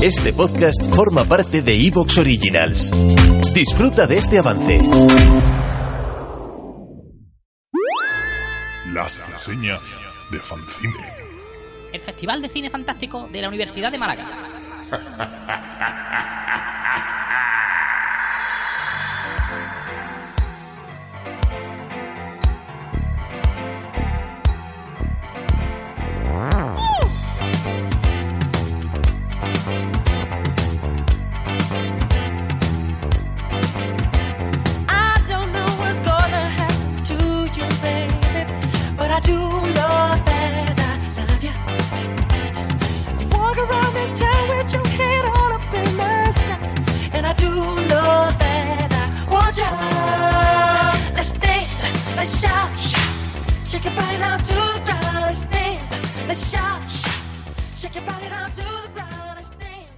Este podcast forma parte de Evox Originals. Disfruta de este avance. Las reseñas de Fancine. El Festival de Cine Fantástico de la Universidad de Málaga.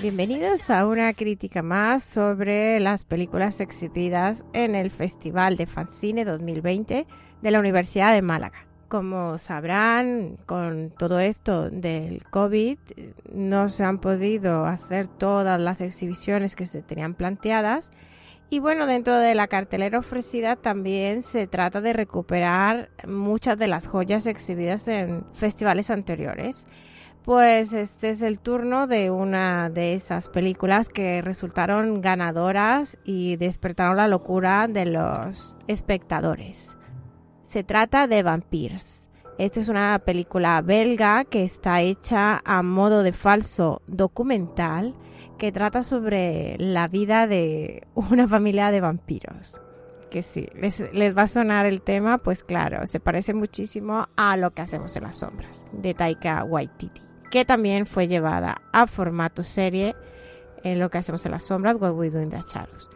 Bienvenidos a una crítica más sobre las películas exhibidas en el Festival de Fancine 2020 de la Universidad de Málaga. Como sabrán, con todo esto del COVID no se han podido hacer todas las exhibiciones que se tenían planteadas y bueno, dentro de la cartelera ofrecida también se trata de recuperar muchas de las joyas exhibidas en festivales anteriores. Pues este es el turno de una de esas películas que resultaron ganadoras y despertaron la locura de los espectadores. Se trata de Vampires. Esta es una película belga que está hecha a modo de falso documental que trata sobre la vida de una familia de vampiros. Que sí, les, les va a sonar el tema, pues claro, se parece muchísimo a lo que hacemos en las sombras de Taika Waititi, que también fue llevada a formato serie en lo que hacemos en las sombras, What We Do in the Shadows.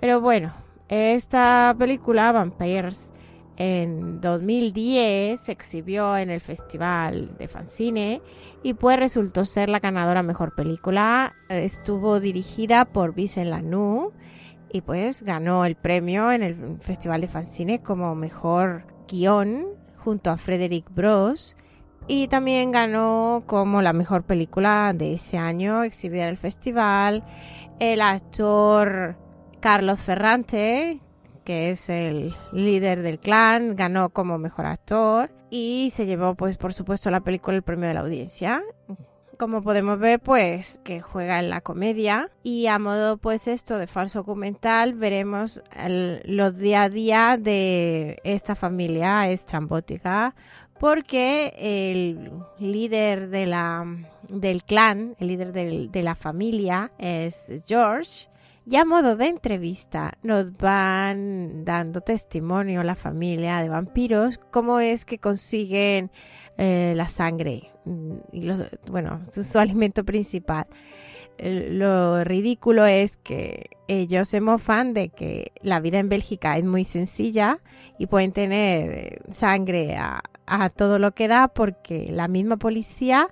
Pero bueno, esta película, Vampires, en 2010 se exhibió en el Festival de Fancine y pues resultó ser la ganadora mejor película. Estuvo dirigida por Vincent Lanoux y pues ganó el premio en el Festival de Fancine como mejor guion junto a Frederick Bros. Y también ganó como la mejor película de ese año exhibida en el festival. El actor Carlos Ferrante, que es el líder del clan, ganó como mejor actor y se llevó pues por supuesto la película el premio de la audiencia. Como podemos ver pues que juega en la comedia y a modo pues esto de falso documental veremos el- los día a día de esta familia estrambótica porque el líder de la, del clan, el líder de la familia es George y a modo de entrevista nos van dando testimonio la familia de vampiros, cómo es que consiguen eh, la sangre mm, y bueno, su, su alimento principal. Eh, Lo ridículo es que ellos se mofan de que la vida en Bélgica es muy sencilla y pueden tener eh, sangre a, a todo lo que da porque la misma policía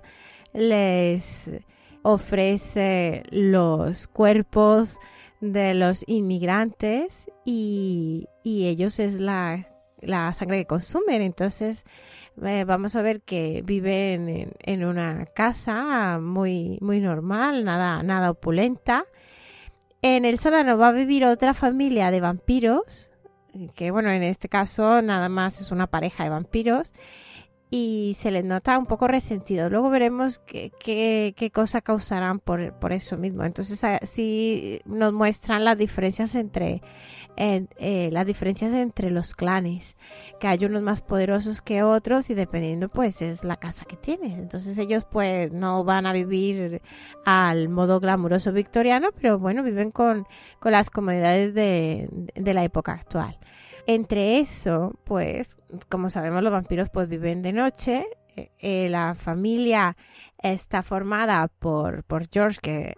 les ofrece los cuerpos de los inmigrantes y, y ellos es la, la sangre que consumen. Entonces eh, vamos a ver que viven en, una casa muy, muy normal, nada, nada opulenta. En el sótano va a vivir otra familia de vampiros, que bueno, en este caso nada más es una pareja de vampiros y se les nota un poco resentido. Luego veremos qué, qué, qué cosa causarán por, por eso mismo. Entonces así nos muestran las diferencias entre eh, eh, las diferencias entre los clanes, que hay unos más poderosos que otros y dependiendo pues es la casa que tienes. Entonces ellos pues no van a vivir al modo glamuroso victoriano, pero bueno, viven con, con las comodidades de, de la época actual. Entre eso, pues, como sabemos, los vampiros pues viven de noche. Eh, eh, la familia está formada por, por George, que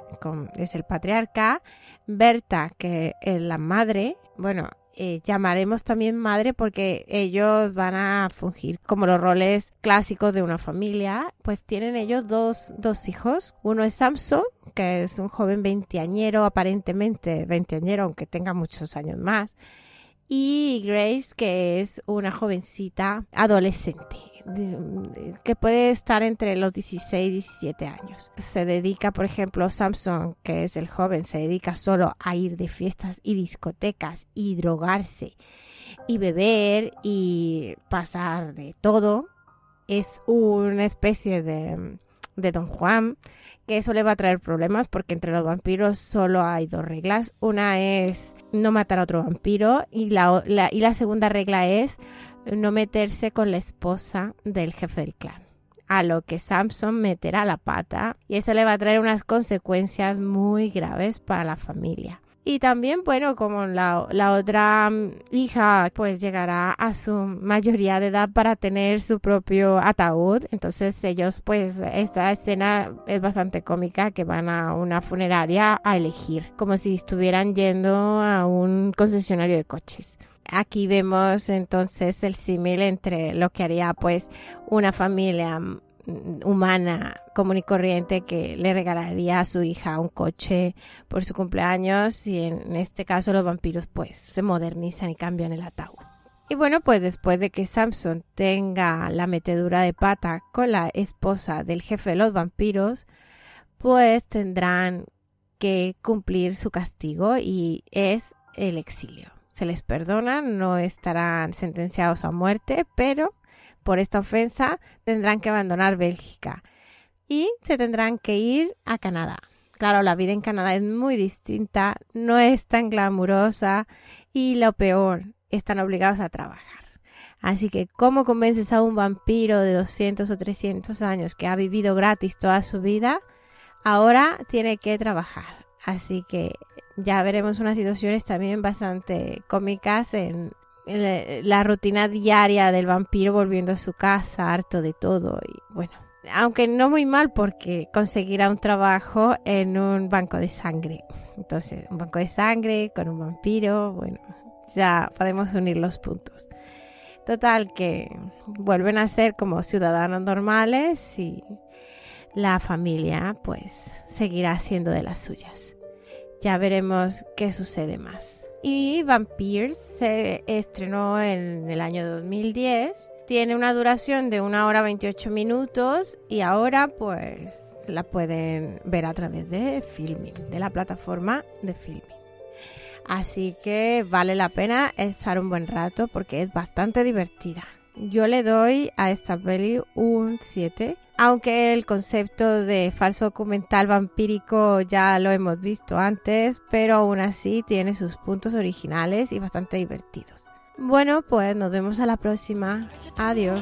es el patriarca, Berta, que es la madre. Bueno, eh, llamaremos también madre porque ellos van a fungir como los roles clásicos de una familia. Pues tienen ellos dos, dos hijos. Uno es Samson, que es un joven veinteañero, aparentemente veinteañero, aunque tenga muchos años más y Grace, que es una jovencita adolescente. que puede estar entre los 16 y 17 años. Se dedica, por ejemplo, Samson, que es el joven, se dedica solo a ir de fiestas y discotecas y drogarse y beber y pasar de todo. Es una especie de, de Don Juan que eso le va a traer problemas porque entre los vampiros solo hay dos reglas. Una es no matar a otro vampiro y la, y la segunda regla es no meterse con la esposa del jefe del clan. A lo que Samson meterá la pata y eso le va a traer unas consecuencias muy graves para la familia. Y también, bueno, como la, la otra hija pues llegará a su mayoría de edad para tener su propio ataúd, entonces ellos pues esta escena es bastante cómica que van a una funeraria a elegir, como si estuvieran yendo a un concesionario de coches. Aquí vemos entonces el símil entre lo que haría pues una familia humana común y corriente que le regalaría a su hija un coche por su cumpleaños y en este caso los vampiros pues se modernizan y cambian el ataúd. Y bueno, pues después de que Samson tenga la metedura de pata con la esposa del jefe de los vampiros, pues tendrán que cumplir su castigo y es el exilio. Se les perdona, no estarán sentenciados a muerte, pero por esta ofensa tendrán que abandonar Bélgica y se tendrán que ir a Canadá. Claro, la vida en Canadá es muy distinta, no es tan glamurosa y lo peor, están obligados a trabajar. Así que, ¿cómo convences a un vampiro de 200 o 300 años que ha vivido gratis toda su vida? Ahora tiene que trabajar. Así que ya veremos unas situaciones también bastante cómicas en, la rutina diaria del vampiro volviendo a su casa, harto de todo. Y bueno, aunque no muy mal porque conseguirá un trabajo en un banco de sangre. Entonces, un banco de sangre con un vampiro, bueno, ya podemos unir los puntos. Total que vuelven a ser como ciudadanos normales y la familia pues seguirá siendo de las suyas. Ya veremos qué sucede más. Y Vampires se estrenó en el año 2010. Tiene una duración de una hora 28 minutos y ahora pues la pueden ver a través de Filming, de la plataforma de Filming. Así que vale la pena estar un buen rato porque es bastante divertida. Yo le doy a esta peli un 7, aunque el concepto de falso documental vampírico ya lo hemos visto antes, pero aún así tiene sus puntos originales y bastante divertidos. Bueno, pues nos vemos a la próxima. Adiós.